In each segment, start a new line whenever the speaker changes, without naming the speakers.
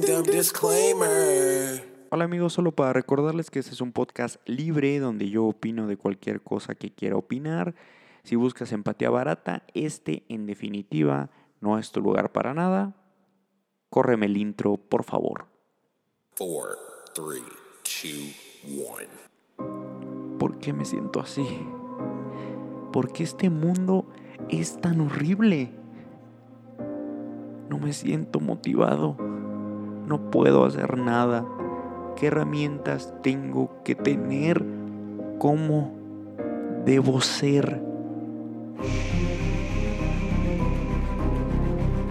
Disclaimer.
Hola amigos, solo para recordarles que este es un podcast libre donde yo opino de cualquier cosa que quiera opinar. Si buscas empatía barata, este en definitiva no es tu lugar para nada. Córreme el intro, por favor.
Four, three, two, one.
¿Por qué me siento así? ¿Por qué este mundo es tan horrible? No me siento motivado. No puedo hacer nada. ¿Qué herramientas tengo que tener? ¿Cómo debo ser?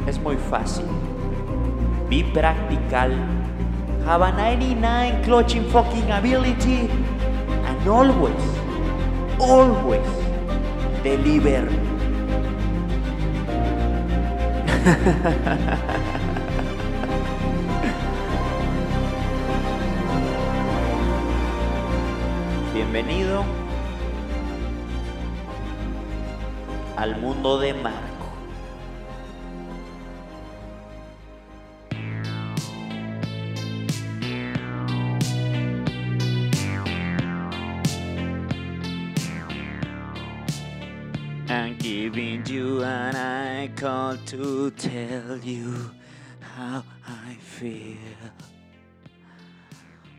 Es muy fácil. Be practical. Have a 99 clutching fucking ability. And always, always deliver. Bienvenido al mundo de Marco. I'm giving you an I call to tell you how I feel.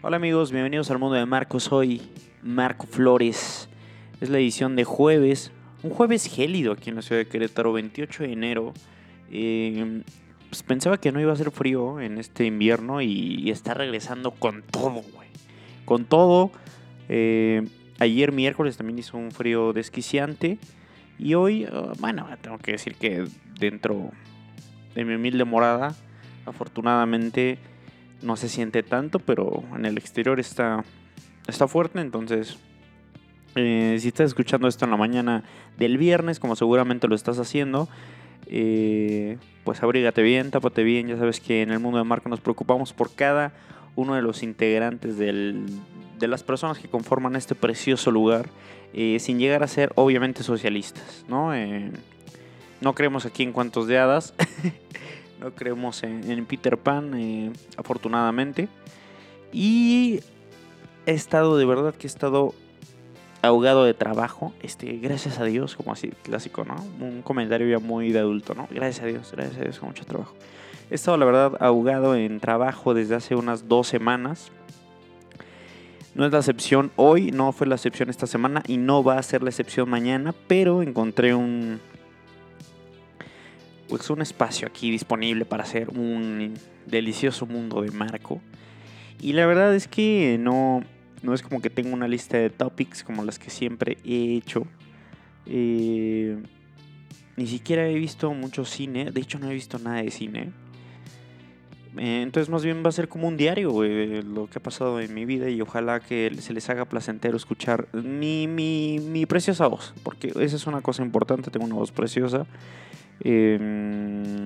Hola amigos, bienvenidos al mundo de Marco. Soy Marco Flores. Es la edición de jueves, un jueves gélido aquí en la ciudad de Querétaro, 28 de enero. Eh, pues pensaba que no iba a ser frío en este invierno y, está regresando con todo, güey. Con todo. Eh, ayer miércoles también hizo un frío desquiciante. Y hoy, uh, bueno, tengo que decir que dentro de mi humilde morada, afortunadamente no se siente tanto, pero en el exterior está, está fuerte. Entonces, eh, si estás escuchando esto en la mañana del viernes, como seguramente lo estás haciendo, eh, pues abrígate bien, tápate bien. Ya sabes que en el mundo de marca nos preocupamos por cada uno de los integrantes de las personas que conforman este precioso lugar, eh, sin llegar a ser obviamente socialistas, ¿no? No creemos aquí en cuantos de hadas, no creemos en, en Peter Pan, afortunadamente. Y he estado, de verdad que he estado ahogado de trabajo, este, gracias a Dios, como así clásico, ¿no? Un comentario ya muy de adulto, ¿no? Gracias a Dios, gracias a Dios, con mucho trabajo. He estado, la verdad, ahogado en trabajo desde hace unas dos semanas. No es la excepción hoy, no fue la excepción esta semana y no va a ser la excepción mañana, pero encontré un pues un espacio aquí disponible para hacer un delicioso mundo de Marco. Y la verdad es que no, no es como que tengo una lista de topics como las que siempre he hecho. Eh, ni siquiera he visto mucho cine, de hecho no he visto nada de cine. Eh, entonces más bien va a ser como un diario, lo que ha pasado en mi vida y ojalá que se les haga placentero escuchar mi, mi, mi preciosa voz, porque esa es una cosa importante, tengo una voz preciosa, eh,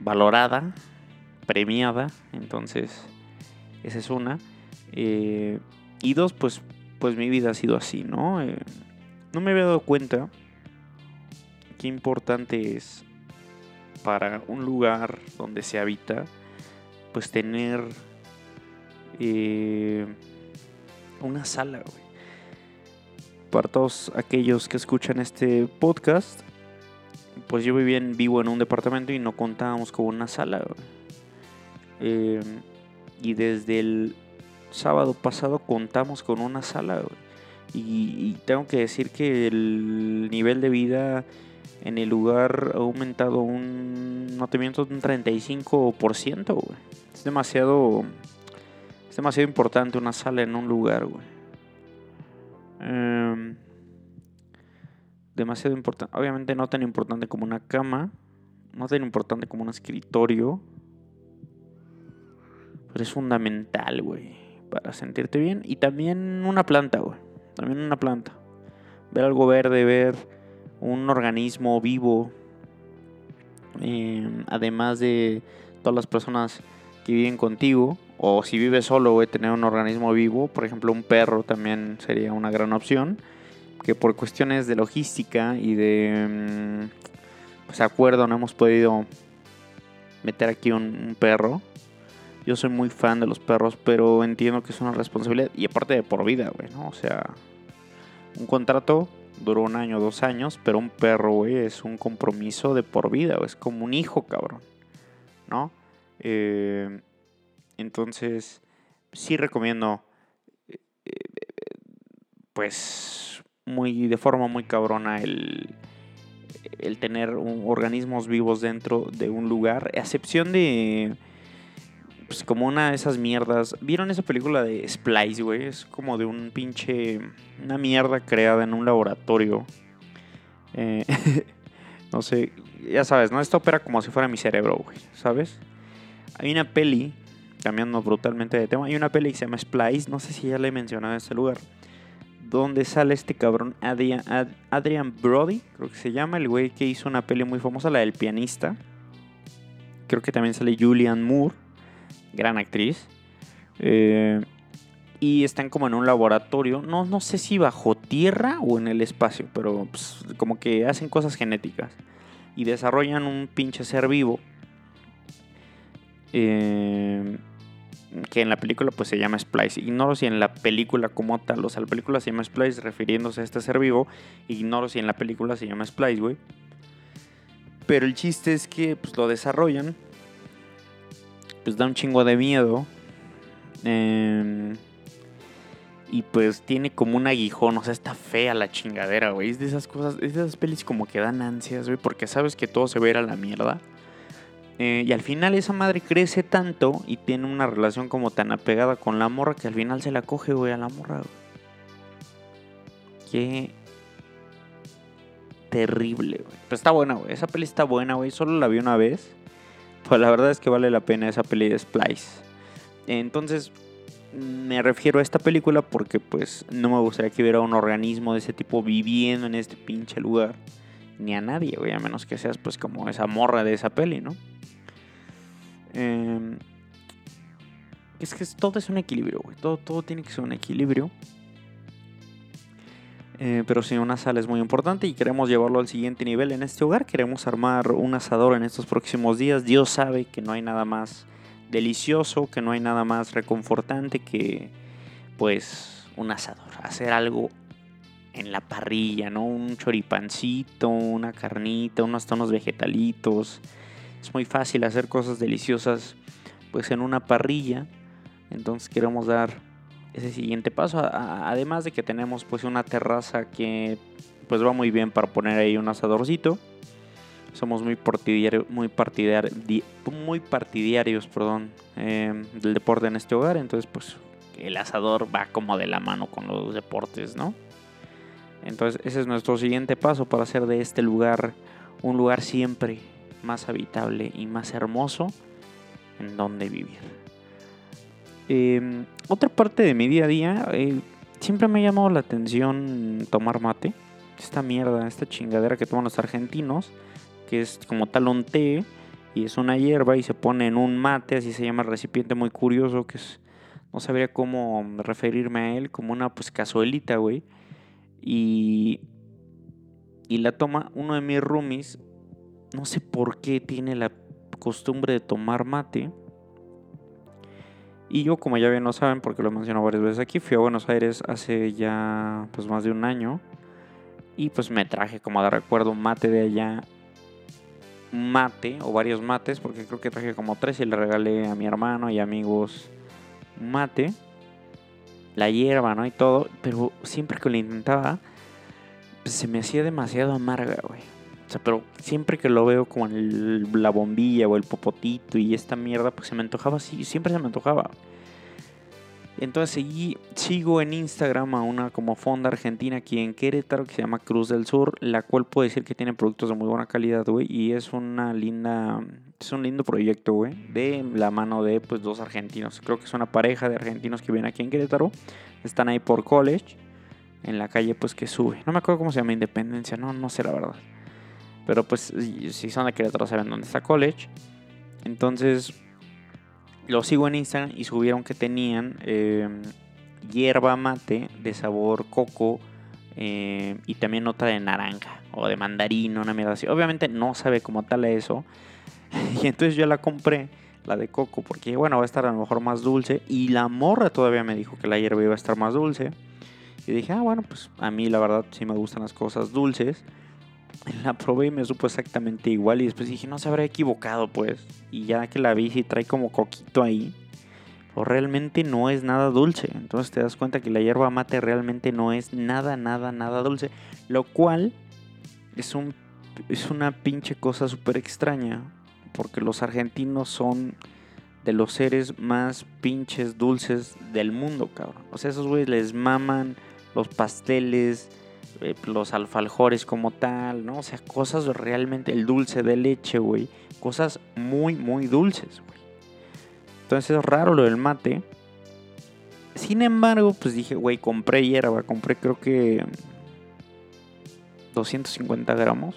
valorada, premiada, entonces esa es una. Eh, y dos, pues, pues mi vida ha sido así, ¿no? Eh, no me había dado cuenta qué importante es para un lugar donde se habita, pues tener eh, una sala, güey. Para todos aquellos que escuchan este podcast, pues yo vivía en vivo en un departamento y no contábamos con una sala. Eh, y desde el sábado pasado contamos con una sala. Y, y tengo que decir que el nivel de vida en el lugar ha aumentado un, no te miento, un 35%, güey. Es demasiado, es demasiado importante una sala en un lugar, güey. Em, demasiado importante. Obviamente no tan importante como una cama, no tan importante como un escritorio. Pero es fundamental, güey, para sentirte bien. Y también una planta, güey. También una planta. Ver algo verde, ver un organismo vivo. Eh, además de todas las personas que viven contigo. O si vives solo, tener un organismo vivo. Por ejemplo, un perro también sería una gran opción. Que por cuestiones de logística y de mm, pues, acuerdo no hemos podido meter aquí un perro. Yo soy muy fan de los perros, pero entiendo que es una responsabilidad. Y aparte de por vida, güey, ¿no? O sea, un contrato duró un año, dos años, pero un perro, güey, es un compromiso de por vida, güey. Es como un hijo, cabrón. ¿No? Eh, entonces, sí recomiendo, eh, pues, muy, de forma muy cabrona el, el tener organismos vivos dentro de un lugar, a excepción de, pues, como una de esas mierdas. ¿Vieron esa película de Splice, güey? Es como de un pinche, una mierda creada en un laboratorio. Eh, no sé, ya sabes, ¿no? Esto opera como si fuera mi cerebro, güey, ¿sabes? Hay una peli, cambiando brutalmente de tema, hay una peli que se llama Splice, no sé si ya le he mencionado en este lugar, donde sale este cabrón Adrian, Ad- Adrian Brody, creo que se llama, el güey que hizo una peli muy famosa, la del pianista. Creo que también sale Julianne Moore, gran actriz. Eh, y están como en un laboratorio, no, no sé si bajo tierra o en el espacio, pero pues, como que hacen cosas genéticas. Y desarrollan un pinche ser vivo. eh, que en la película pues se llama Splice. Ignoro si en la película como tal, o sea, la película se llama Splice refiriéndose a este ser vivo. Ignoro si en la película se llama Splice, güey. Pero el chiste es que pues lo desarrollan. Pues da un chingo de miedo. Eh, y pues tiene como un aguijón, o sea, está fea la chingadera, güey. Es de esas cosas, es de esas pelis como que dan ansias, güey, porque sabes que todo se va a a la mierda. Eh, y al final esa madre crece tanto y tiene una relación como tan apegada con la morra que al final se la coge, güey, a la morra, güey. Qué terrible, güey. Pero está buena, güey. Esa peli está buena, güey. Solo la vi una vez. Pues la verdad es que vale la pena esa peli de Splice. Entonces, me refiero a esta película porque pues no me gustaría que hubiera un organismo de ese tipo viviendo en este pinche lugar. Ni a nadie, güey, a menos que seas pues como esa morra de esa peli, ¿no? Eh, es que todo es un equilibrio, güey. Todo, todo tiene que ser un equilibrio. Eh, pero sí, una sala es muy importante y queremos llevarlo al siguiente nivel en este hogar. Queremos armar un asador en estos próximos días. Dios sabe que no hay nada más delicioso, que no hay nada más reconfortante que pues un asador. Hacer algo en la parrilla, ¿no? Un choripancito, una carnita, unos tonos vegetalitos. Es muy fácil hacer cosas deliciosas pues en una parrilla. Entonces queremos dar ese siguiente paso. Además de que tenemos pues una terraza que pues va muy bien para poner ahí un asadorcito. Somos muy partidarios, muy, muy partidarios perdón, eh, del deporte en este hogar. Entonces pues el asador va como de la mano con los deportes, ¿no? Entonces ese es nuestro siguiente paso para hacer de este lugar un lugar siempre más habitable y más hermoso en donde vivir. Eh, otra parte de mi día a día, eh, siempre me ha llamado la atención tomar mate. Esta mierda, esta chingadera que toman los argentinos, que es como tal un té y es una hierba y se pone en un mate, así se llama el recipiente muy curioso, que es, no sabría cómo referirme a él, como una pues cazuelita, güey. Y, y la toma uno de mis roomies, no sé por qué tiene la costumbre de tomar mate. Y yo, como ya bien lo saben, porque lo menciono varias veces aquí, fui a Buenos Aires hace ya pues más de un año. Y pues me traje como de recuerdo un mate de allá. Mate o varios mates, porque creo que traje como tres y le regalé a mi hermano y amigos mate. La hierba, ¿no? Y todo. Pero siempre que lo intentaba, pues se me hacía demasiado amarga, güey. O sea, pero siempre que lo veo el- la bombilla o el popotito y esta mierda, pues se me antojaba así, siempre se me antojaba. Entonces seguí, sigo en Instagram a una como fonda argentina aquí en Querétaro que se llama Cruz del Sur, la cual puedo decir que tiene productos de muy buena calidad, güey, y es una linda, es un lindo proyecto, güey, de la mano de pues dos argentinos. Creo que es una pareja de argentinos que viven aquí en Querétaro, están ahí por college, en la calle pues que sube. No me acuerdo cómo se llama Independencia, no, no sé la verdad. Pero pues si son de Querétaro saben dónde está college. Entonces lo sigo en Instagram y subieron que tenían eh, hierba mate de sabor coco eh, y también otra de naranja o de mandarino, una mierda así. Obviamente no sabe como tal eso, Y entonces yo la compré, la de coco, porque bueno, va a estar a lo mejor más dulce. Y la morra todavía me dijo que la hierba iba a estar más dulce. Y dije, ah, bueno, pues a mí la verdad sí me gustan las cosas dulces. La probé y me supo exactamente igual. Y después dije, no se habrá equivocado, pues. Y ya que la vi, si trae como coquito ahí. Pues realmente no es nada dulce. Entonces te das cuenta que la hierba mate realmente no es nada, nada, nada dulce. Lo cual es, un, es una pinche cosa súper extraña. Porque los argentinos son de los seres más pinches dulces del mundo, cabrón. O sea, esos güeyes les maman los pasteles, los alfajores como tal, ¿no? O sea, cosas realmente, el dulce de leche, güey. Cosas muy, muy dulces, güey. Entonces es raro lo del mate. Sin embargo, pues dije, güey, compré hierba, compré creo que 250 gramos.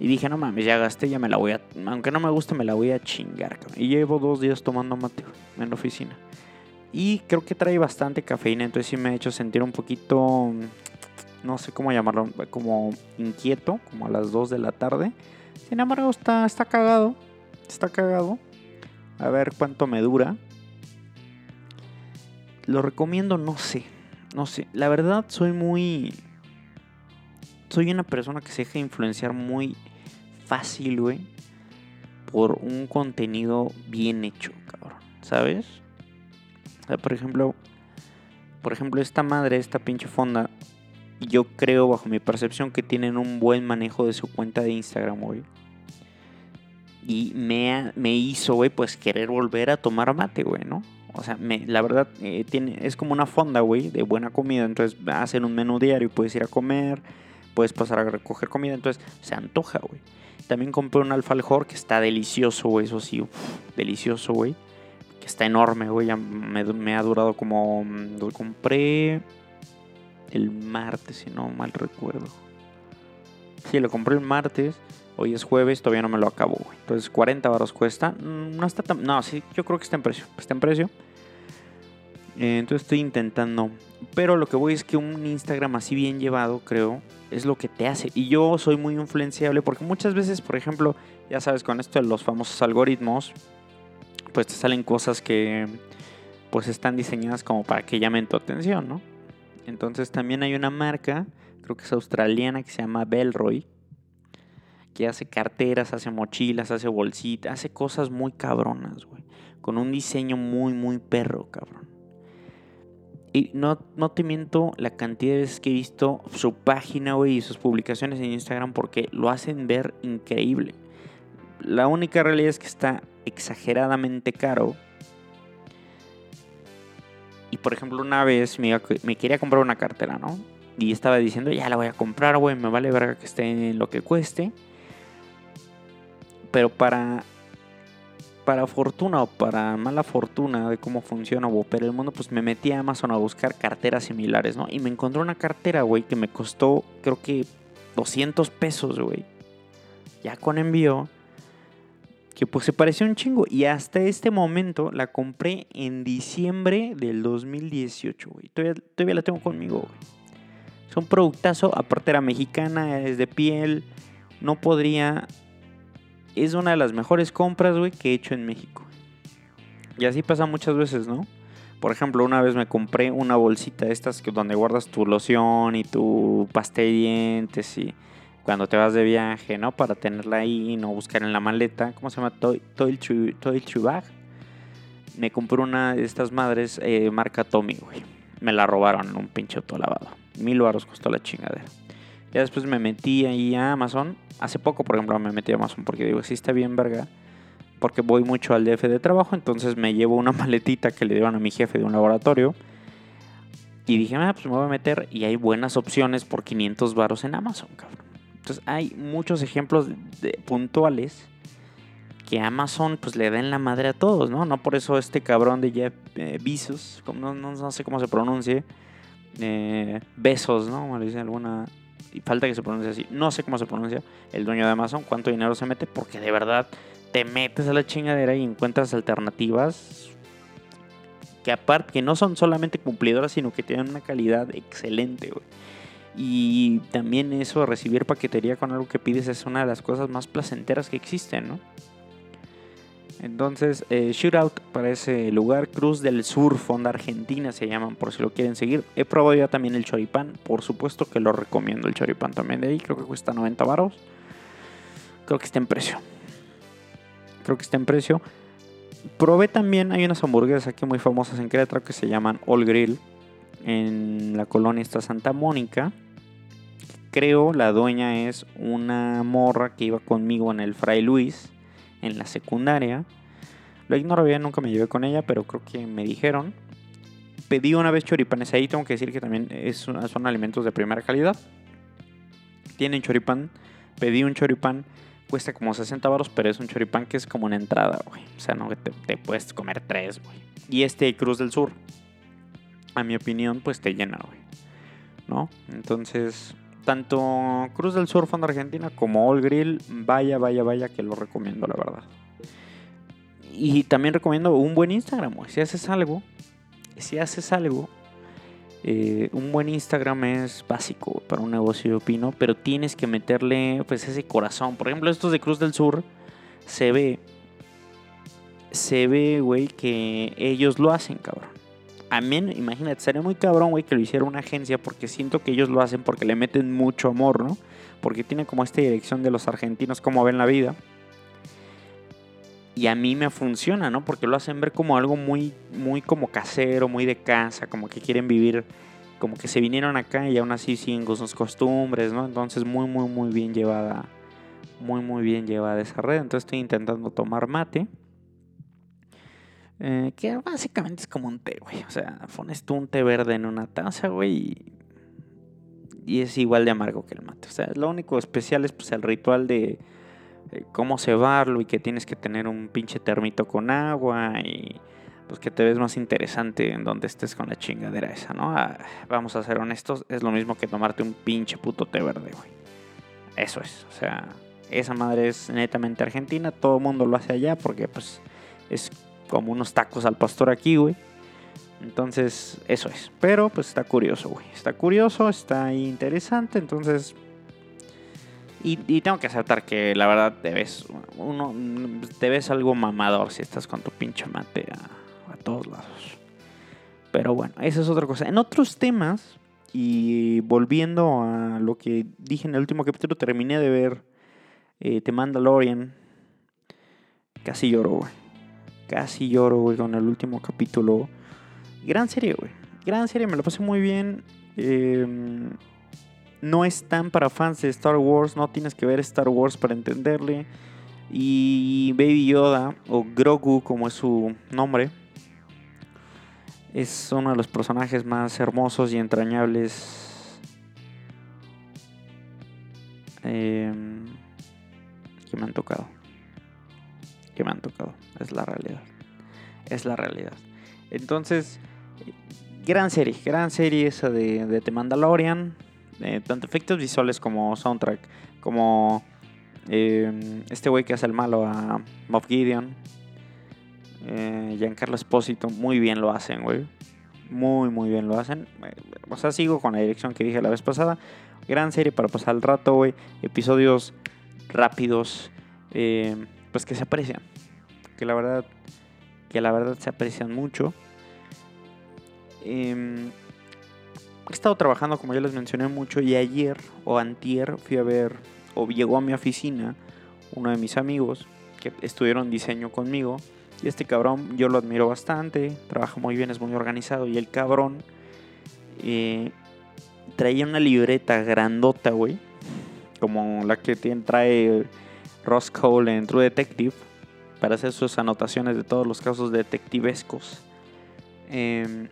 Y dije, no mames, ya gasté, ya me la voy a... Aunque no me guste, me la voy a chingar. Y llevo dos días tomando mate en la oficina. Y creo que trae bastante cafeína, entonces sí me ha hecho sentir un poquito, no sé cómo llamarlo, como inquieto, como a las 2 de la tarde. Sin embargo, está, está cagado, está cagado. A ver cuánto me dura. Lo recomiendo, no sé, no sé. La verdad, soy muy... Soy una persona que se deja influenciar muy fácil, güey. Por un contenido bien hecho, cabrón. ¿Sabes? por ejemplo, por ejemplo, esta madre, esta pinche fonda, yo creo bajo mi percepción que tienen un buen manejo de su cuenta de Instagram, güey. Y me, me hizo, güey, pues querer volver a tomar mate, güey, ¿no? O sea, me, la verdad, eh, tiene, es como una fonda, güey, de buena comida. Entonces hacen un menú diario y puedes ir a comer, puedes pasar a recoger comida. Entonces se antoja, güey. También compré un alfajor que está delicioso, güey, eso sí, delicioso, güey que está enorme, güey. Ya me, ha durado como. Lo compré el martes, si no mal recuerdo. Sí, lo compré el martes. Hoy es jueves, todavía no me lo acabo. Entonces 40 baros cuesta. Mm, no está tan. No, sí, yo creo que está en precio. Está en precio. Eh, entonces estoy intentando. Pero lo que voy es que un Instagram así bien llevado, creo, es lo que te hace. Y yo soy muy influenciable porque muchas veces, por ejemplo, ya sabes, con esto de los famosos algoritmos, pues te salen cosas que pues están diseñadas como para que llamen tu atención, ¿no? Entonces también hay una marca, creo que es australiana, que se llama Bellroy, que hace carteras, hace mochilas, hace bolsitas, hace cosas muy cabronas, güey. Con un diseño muy, muy perro, cabrón. Y no, no te miento la cantidad de veces que he visto su página, güey, y sus publicaciones en Instagram porque lo hacen ver increíble. La única realidad es que está exageradamente caro. Y por ejemplo, una vez me, quería comprar una cartera, ¿no? Y estaba diciendo, ya la voy a comprar, güey, me vale verga que esté en lo que cueste. Pero para para fortuna o para mala fortuna de cómo funciona o opera el mundo, pues me metí a Amazon a buscar carteras similares, ¿no? Y me encontré una cartera, güey, que me costó creo que 200 pesos, güey. Ya con envío que pues se pareció un chingo. Y hasta este momento la compré en diciembre del 2018, güey. Todavía, la tengo conmigo, güey. Es un productazo, aparte era mexicana, es de piel. No podría... Es una de las mejores compras, güey, que he hecho en México. Y así pasa muchas veces, ¿no? Por ejemplo, una vez me compré una bolsita de estas donde guardas tu loción y tu pasta de dientes y cuando te vas de viaje, ¿no? Para tenerla ahí y no buscar en la maleta. ¿Cómo se llama? Toy, Toy, Bag. Me compré una de estas madres eh, marca Tommy, güey. Me la robaron en un pinche autolavado. Mil baros costó la chingadera. Ya después me metí ahí a Amazon. Hace poco, por ejemplo, me metí a Amazon porque digo, sí está bien, verga. Porque voy mucho al DF de trabajo. Entonces me llevo una maletita que le dieron a mi jefe de un laboratorio. Y dije, ah, pues me voy a meter. Y hay buenas opciones por 500 baros en Amazon, cabrón. Entonces hay muchos ejemplos de, puntuales que Amazon pues le den la madre a todos, ¿no? No por eso este cabrón de Jeff eh, Bezos, no, no, sé cómo se pronuncie, eh, Besos, ¿no? Como le dice alguna... Y falta que se pronuncie así. No sé cómo se pronuncia el dueño de Amazon, cuánto dinero se mete, porque de verdad te metes a la chingadera y encuentras alternativas que aparte que no son solamente cumplidoras, sino que tienen una calidad excelente, güey. Y también eso, recibir paquetería con algo que pides es una de las cosas más placenteras que existen, ¿no? Entonces, eh, Shootout para ese lugar, Cruz del Sur, Fonda Argentina se llaman, por si lo quieren seguir. He probado ya también el choripán, por supuesto que lo recomiendo el choripán también de ahí, creo que cuesta 90 baros. Creo que está en precio. Creo que está en precio. Probé también, hay unas hamburguesas aquí muy famosas en Querétaro que se llaman All Grill. En la colonia está Santa Mónica. Creo la dueña es una morra que iba conmigo en el Fray Luis en la secundaria. Lo ignoro bien, nunca me llevé con ella, pero creo que me dijeron. Pedí una vez choripanes ahí, tengo que decir que también es, son alimentos de primera calidad. Tienen choripán, pedí un choripán, cuesta como 60 baros, pero es un choripán que es como una entrada. O sea, no te, te puedes comer tres, güey. Y este Cruz del Sur, a mi opinión, pues te llena, güey. ¿No? Entonces, tanto Cruz del Sur Fondo Argentina como All Grill, vaya, vaya, vaya que lo recomiendo, la verdad. Y también recomiendo un buen Instagram, Si haces algo, si haces algo, eh, un buen Instagram es básico para un negocio, opino, pero tienes que meterle pues ese corazón. Por ejemplo, estos de Cruz del Sur se ve, se ve, güey, que ellos lo hacen, cabrón a mí, imagínate, sería muy cabrón, güey, que lo hiciera una agencia porque siento que ellos lo hacen porque le meten mucho amor, ¿no? Porque tiene como esta dirección de los argentinos, como ven la vida. Y a mí me funciona, ¿no? Porque lo hacen ver como algo muy, muy como casero, muy de casa, como que quieren vivir, como que se vinieron acá y aún así siguen con sus costumbres, ¿no? Entonces muy, muy, muy bien llevada, muy, muy bien llevada esa red. Entonces estoy intentando tomar mate. Eh, que básicamente es como un té, güey. O sea, pones tú un té verde en una taza, güey. Y, es igual de amargo que el mate. O sea, lo único especial es pues, el ritual de cómo cebarlo y que tienes que tener un pinche termito con agua y pues que te ves más interesante en donde estés con la chingadera esa, ¿no? Ah, vamos a ser honestos, es lo mismo que tomarte un pinche puto té verde, güey. Eso es, o sea, esa madre es netamente argentina, todo el mundo lo hace allá porque pues es como unos tacos al pastor aquí, güey. Entonces, eso es. Pero pues está curioso, güey. Está curioso, está interesante. Entonces. Y, tengo que aceptar que la verdad te ves. Uno. Te ves algo mamador si estás con tu pinche mate a, todos lados. Pero bueno, esa es otra cosa. En otros temas. Y volviendo a lo que dije en el último capítulo, terminé de ver eh, The Mandalorian. Casi lloro, güey. Casi lloro, güey, con el último capítulo. Gran serie, güey. Gran serie, me lo pasé muy bien. Em, no es tan para fans de Star Wars, no tienes que ver Star Wars para entenderle. Y Baby Yoda, o Grogu como es su nombre, es uno de los personajes más hermosos y entrañables em, que me han tocado me han tocado. Es la realidad. Es la realidad. Entonces, gran serie, gran serie esa de, de The Mandalorian. Eh, tanto efectos visuales como soundtrack. Como eh, este güey que hace el malo a Moff Gideon. Eh, Giancarlo Espósito. Muy bien lo hacen, güey. Muy, muy bien lo hacen. O sea, sigo con la dirección que dije la vez pasada. Gran serie para pasar el rato, güey. Episodios rápidos. Eh, pues que se aprecian. Que la verdad, que la verdad se aprecian mucho. Em, he estado trabajando, como ya les mencioné mucho, y ayer o antier fui a ver, o llegó a mi oficina, uno de mis amigos que estuvieron diseño conmigo. Y este cabrón yo lo admiro bastante, trabaja muy bien, es muy organizado. Y el cabrón eh, traía una libreta grandota, güey. Como la que trae Ross Cole en True Detective para hacer sus anotaciones de todos los casos detectivescos. Em,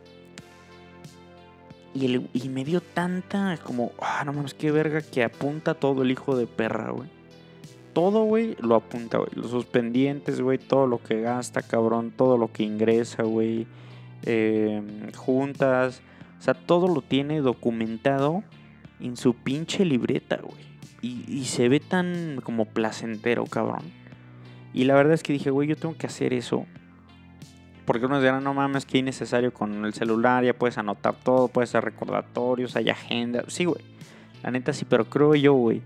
y, me dio tanta como, ah, no mames, qué verga que apunta todo el hijo de perra, güey. Todo, güey, lo apunta, güey. Los pendientes, güey, todo lo que gasta, cabrón, todo lo que ingresa, güey. Em, juntas. O sea, todo lo tiene documentado en su pinche libreta, güey. Y, se ve tan como placentero, cabrón. Y la verdad es que dije, güey, yo tengo que hacer eso. Porque unos dirán, no mames, que innecesario con el celular, ya puedes anotar todo, puedes hacer recordatorios, hay agenda. Sí, güey. La neta sí, pero creo yo, güey,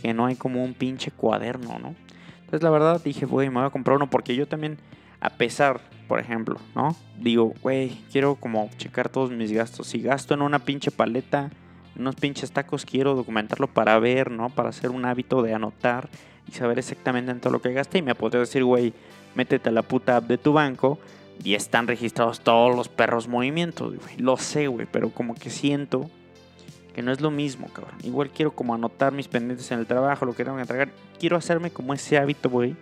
que no hay como un pinche cuaderno, ¿no? Entonces la verdad dije, güey, me voy a comprar uno porque yo también, a pesar, por ejemplo, ¿no? Digo, güey, quiero como checar todos mis gastos. Si gasto en una pinche paleta, unos pinches tacos, quiero documentarlo para ver, ¿no? Para hacer un hábito de anotar y saber exactamente en todo lo que gasté. Y me podría decir, güey, métete a la puta app de tu banco y están registrados todos los perros movimientos, güey. Lo sé, güey, pero como que siento que no es lo mismo, cabrón. Igual quiero como anotar mis pendientes en el trabajo, lo que tengo que entregar. Quiero hacerme como ese hábito, güey,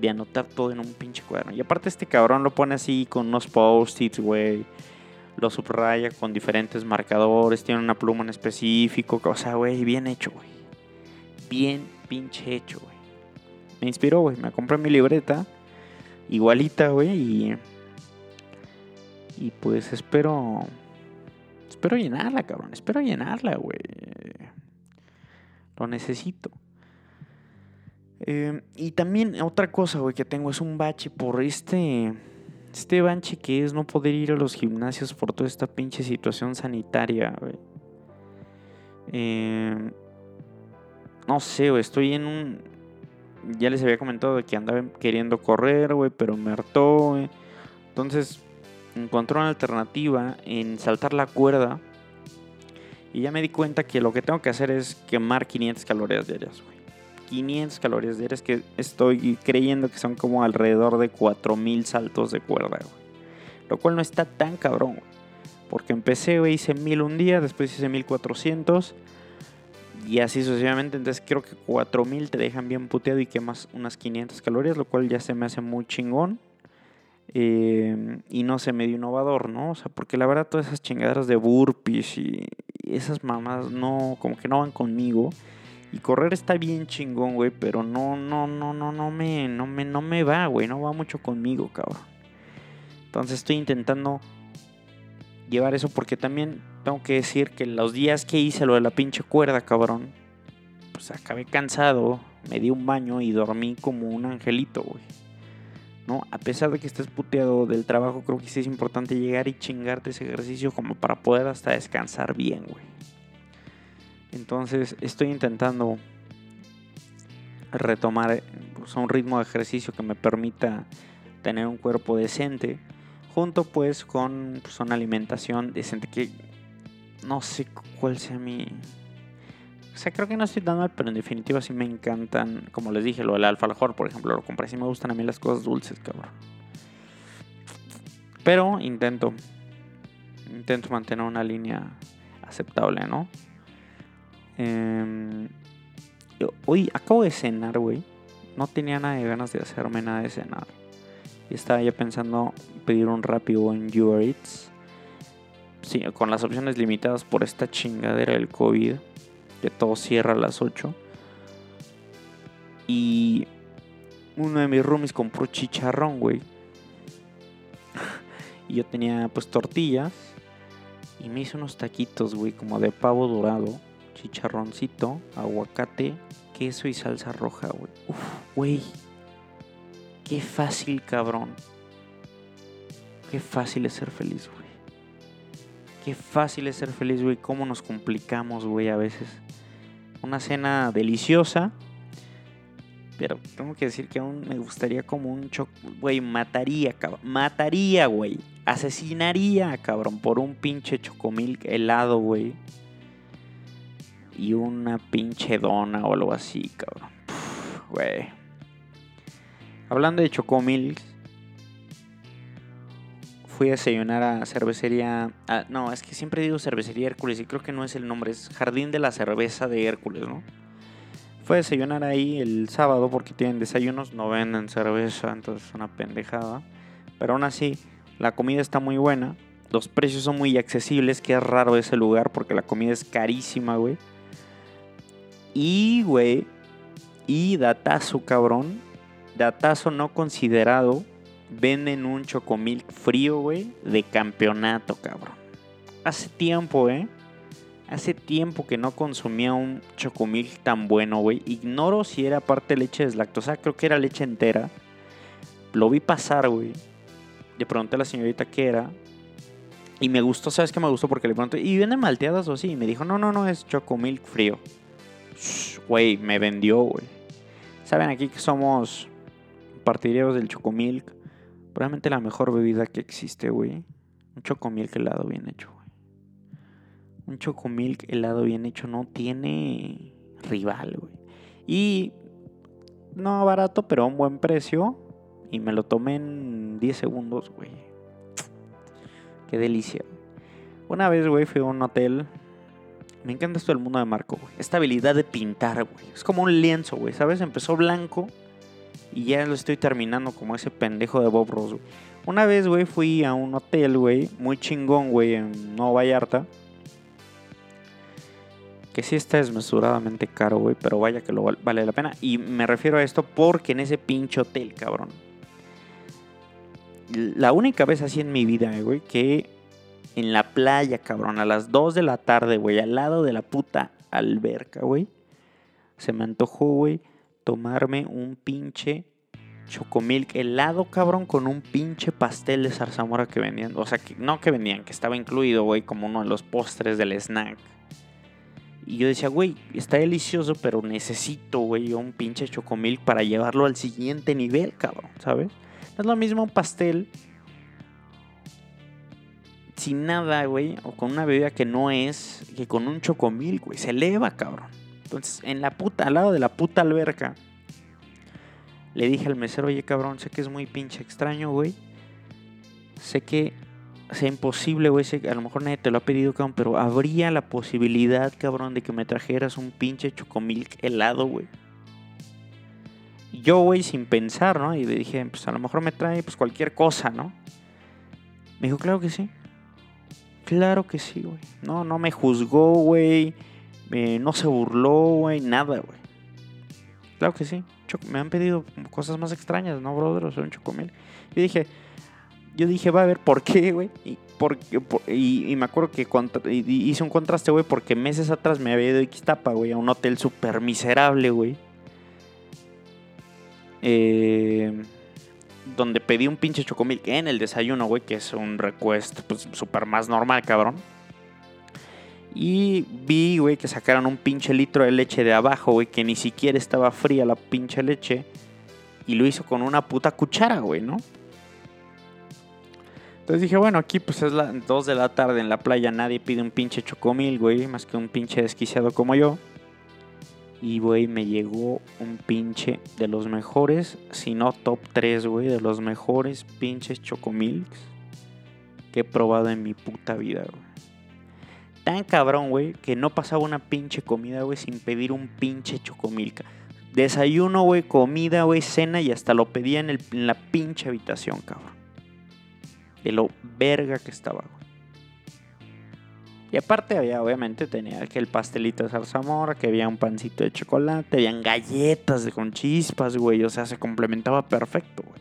de anotar todo en un pinche cuaderno. Y aparte este cabrón lo pone así con unos post-its, güey. Lo subraya con diferentes marcadores, tiene una pluma en específico. O sea, güey, bien hecho, güey. Bien pinche hecho, güey. Me inspiró, güey. Me compré mi libreta. Igualita, güey. Y... Y pues espero Espero llenarla, cabrón. Espero llenarla, güey. Lo necesito. Eh, y también otra cosa, güey, que tengo es un bache por este... Este bache que es no poder ir a los gimnasios por toda esta pinche situación sanitaria, güey. Eh, no sé, güey, estoy en un... Ya les había comentado que andaba queriendo correr, güey, pero me hartó, güey. Entonces, encontré una alternativa en saltar la cuerda. Y ya me di cuenta que lo que tengo que hacer es quemar 500 calorías diarias, güey. 500 calorías diarias que estoy creyendo que son como alrededor de 4000 saltos de cuerda. Lo cual no está tan cabrón, güey. Porque empecé, hice 1000 un día, después hice 1400. Y así sucesivamente. Entonces creo que 4000 te dejan bien puteado y quemas unas 500 calorías, lo cual ya se me hace muy chingón. Em, y no sé, medio innovador, ¿no? O sea, porque la verdad todas esas chingaderas de burpees y, esas mamás no, como que no van conmigo. Y correr está bien chingón, güey, pero no, no, no, no, no me, no me, no me va, güey, no va mucho conmigo, cabrón. Entonces estoy intentando llevar eso porque también tengo que decir que los días que hice lo de la pinche cuerda, cabrón, pues acabé cansado, me di un baño y dormí como un angelito, güey. ¿no? A pesar de que estés puteado del trabajo, creo que sí es importante llegar y chingarte ese ejercicio como para poder hasta descansar bien, güey. Entonces estoy intentando retomar pues, un ritmo de ejercicio que me permita tener un cuerpo decente, junto pues con pues, una alimentación decente que no sé cuál sea mi, o sea, creo que no estoy tan mal, pero en definitiva sí me encantan. Como les dije, lo del alfajor, por ejemplo, lo compré. Sí me gustan a mí las cosas dulces, cabrón. Pero intento. Intento mantener una línea aceptable, ¿no? Eh, hoy acabo de cenar, güey. No tenía nada de ganas de hacerme nada de cenar. Y estaba ya pensando pedir un rápido en Uber Eats. Sí, con las opciones limitadas por esta chingadera del COVID que todo cierra a las 8. Y uno de mis roomies compró chicharrón, güey. y yo tenía pues tortillas. Y me hizo unos taquitos, güey, como de pavo dorado, chicharroncito, aguacate, queso y salsa roja, güey. Uf, güey. Qué fácil, cabrón. Qué fácil es ser feliz, güey. Qué fácil es ser feliz, güey. Cómo nos complicamos, güey, a veces una cena deliciosa. Pero tengo que decir que aún me gustaría como un choc... Güey, mataría, cabrón. Mataría, güey. Asesinaría, cabrón, por un pinche chocomilk helado, güey. Y una pinche dona o algo así, cabrón. Güey. Hablando de chocomilk, fui a desayunar a cervecería. no, es que siempre digo cervecería Hércules y creo que no es el nombre, es Jardín de la Cerveza de Hércules, ¿no? Fui a desayunar ahí el sábado porque tienen desayunos, no venden cerveza, entonces es una pendejada. Pero aún así, la comida está muy buena, los precios son muy accesibles, que es raro ese lugar porque la comida es carísima, güey. Y, güey, y datazo, cabrón, datazo no considerado venden un chocomilk frío, güey, de campeonato, cabrón. Hace tiempo, ¿eh? Hace tiempo que no consumía un chocomilk tan bueno, güey. Ignoro si era parte leche deslactosada, creo que era leche entera. Lo vi pasar, güey. Le pregunté a la señorita qué era. Y me gustó, ¿sabes qué me gustó? Porque le pregunté, ¿y vienen malteadas o así? Y me dijo, no, no, no, es chocomilk frío. Güey, me vendió, güey. Saben aquí que somos partidarios del chocomilk. Probablemente la mejor bebida que existe, güey. Un chocomilk helado bien hecho, güey. Un chocomilk helado bien hecho no tiene rival, güey. Y no barato, pero a un buen precio. Y me lo tomé en 10 segundos, güey. Qué delicia. Una vez, güey, fui a un hotel. Me encanta esto del mundo de Marco, güey. Esta habilidad de pintar, güey. Es como un lienzo, güey. ¿Sabes? Empezó blanco y ya lo estoy terminando como ese pendejo de Bob Ross, güey. Una vez, güey, fui a un hotel, güey, muy chingón, güey, en Nueva Vallarta. Que sí está desmesuradamente caro, güey, pero vaya que lo vale la pena. Y me refiero a esto porque en ese pinche hotel, cabrón. La única vez así en mi vida, güey, que en la playa, cabrón, a las 2 de la tarde, güey, al lado de la puta alberca, güey. Se me antojó, güey, tomarme un pinche chocomilk helado, cabrón, con un pinche pastel de zarzamora que vendían. O sea, que no que vendían, que estaba incluido, güey, como uno de los postres del snack. Y yo decía, güey, está delicioso, pero necesito, güey, un pinche chocomilk para llevarlo al siguiente nivel, cabrón, ¿sabes? No es lo mismo un pastel sin nada, güey, o con una bebida que no es, que con un chocomilk, güey, se eleva, cabrón. Entonces, en la puta, al lado de la puta alberca, le dije al mesero, oye cabrón, sé que es muy pinche extraño, güey. Sé que sea imposible, güey. A lo mejor nadie te lo ha pedido, cabrón. Pero habría la posibilidad, cabrón, de que me trajeras un pinche chocomilk helado, güey. Yo, güey, sin pensar, ¿no? Y le dije, pues a lo mejor me trae pues cualquier cosa, ¿no? Me dijo, claro que sí. Claro que sí, güey. No, no me juzgó, güey. no se burló, güey. Nada, güey. Claro que sí me han pedido cosas más extrañas, ¿no, brother? Sea, un chocomil. Yo dije, yo dije, va a ver, ¿por qué, güey? Y, y, me acuerdo que hice un contraste, güey, porque meses atrás me había ido a Ixtapa, güey, a un hotel súper miserable, güey. Eh, donde pedí un pinche chocomil en el desayuno, güey, que es un request, pues, súper más normal, cabrón. Y vi, güey, que sacaron un pinche litro de leche de abajo, güey, que ni siquiera estaba fría la pinche leche. Y lo hizo con una puta cuchara, güey, ¿no? Entonces dije, bueno, aquí pues es las 2 de la tarde en la playa, nadie pide un pinche chocomil, güey, más que un pinche desquiciado como yo. Y, güey, me llegó un pinche de los mejores, si no top 3, güey, de los mejores pinches chocomilks que he probado en mi puta vida, güey tan cabrón, güey, que no pasaba una pinche comida, güey, sin pedir un pinche chocomilca. Desayuno, güey, comida, güey, cena y hasta lo pedía en, la pinche habitación, cabrón. De lo verga que estaba, güey. Y aparte había, obviamente, tenía que el pastelito de zarzamora, que había un pancito de chocolate, habían galletas con chispas, güey. O sea, se complementaba perfecto, güey.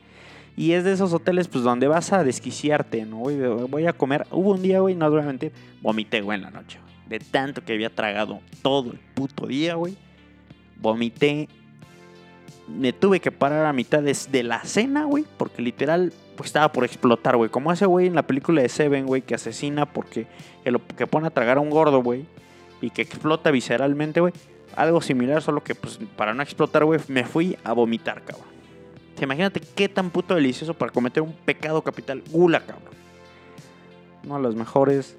Y es de esos hoteles, pues, donde vas a desquiciarte, ¿no? Voy a comer. Hubo un día, güey, no voy a mentir, vomité, güey, en la noche. De tanto que había tragado todo el puto día, güey. Vomité. Me tuve que parar a mitad de, la cena, güey, porque literal, pues, estaba por explotar, güey. Como ese güey en la película de Seven, güey, que asesina porque que, lo, que pone a tragar a un gordo, güey, y que explota visceralmente, güey. Algo similar, solo que, pues, para no explotar, güey, me fui a vomitar, cabrón. Imagínate qué tan puto delicioso para cometer un pecado capital. Gula, cabrón. Uno de los mejores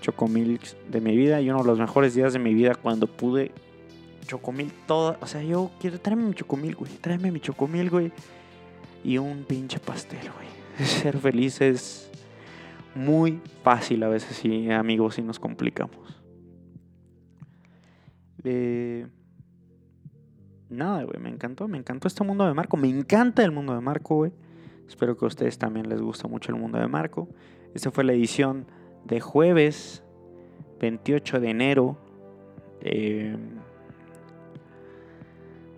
chocomilks de mi vida y uno de los mejores días de mi vida cuando pude chocomil toda. O sea, yo quiero traerme mi chocomil, güey. Tráeme mi chocomil, güey. Y un pinche pastel, güey. Ser feliz es muy fácil a veces, sí, amigos, si nos complicamos. Eh nada, güey, me encantó, me encantó este mundo de Marco, me encanta el mundo de Marco, güey. Espero que a ustedes también les guste mucho el mundo de Marco. Esta fue la edición de jueves 28 de enero. Eh,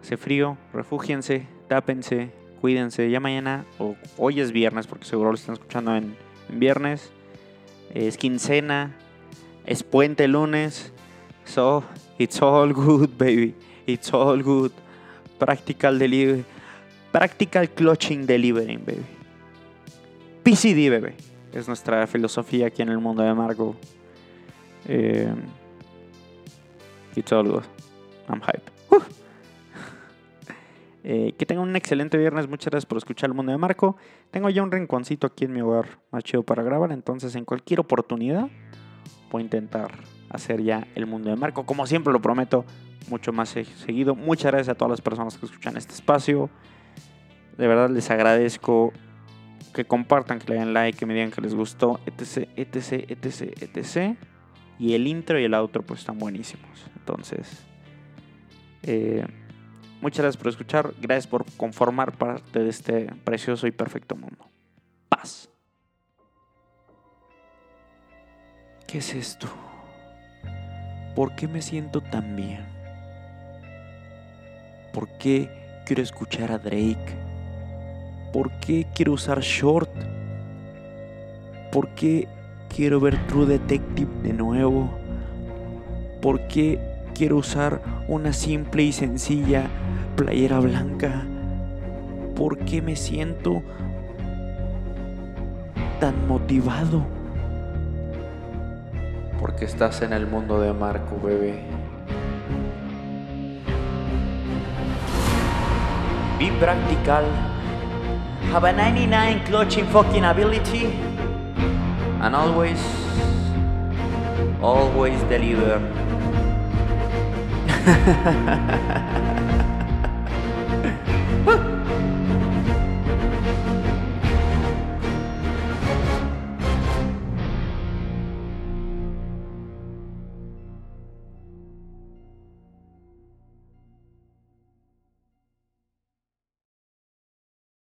hace frío, refúgiense, tápense, cuídense. Ya mañana, o hoy es viernes, porque seguro lo están escuchando en, viernes. Es quincena, es puente lunes. So, it's all good, baby. It's all good. Practical delivery. Practical clutching delivering, baby. PCD, bebé. Es nuestra filosofía aquí en el mundo de Marco. Eh, it's all good. I'm hype. Eh, que tengan un excelente viernes. Muchas gracias por escuchar el mundo de Marco. Tengo ya un rinconcito aquí en mi hogar más chido para grabar. Entonces, en cualquier oportunidad, voy a intentar hacer ya el mundo de Marco. Como siempre lo prometo, mucho más seguido. Muchas gracias a todas las personas que escuchan este espacio. De verdad les agradezco que compartan, que le den like, que me digan que les gustó, etc, etc, etc, etc. Y el intro y el outro pues están buenísimos. Entonces, eh, muchas gracias por escuchar. Gracias por conformar parte de este precioso y perfecto mundo. Paz. ¿Qué es esto? ¿Por qué me siento tan bien? ¿Por qué quiero escuchar a Drake? ¿Por qué quiero usar short? ¿Por qué quiero ver True Detective de nuevo? ¿Por qué quiero usar una simple y sencilla playera blanca? ¿Por qué me siento tan motivado? Porque estás en el mundo de Marco, bebé.
Be practical. Have a 99 clutching fucking ability. And always, always deliver.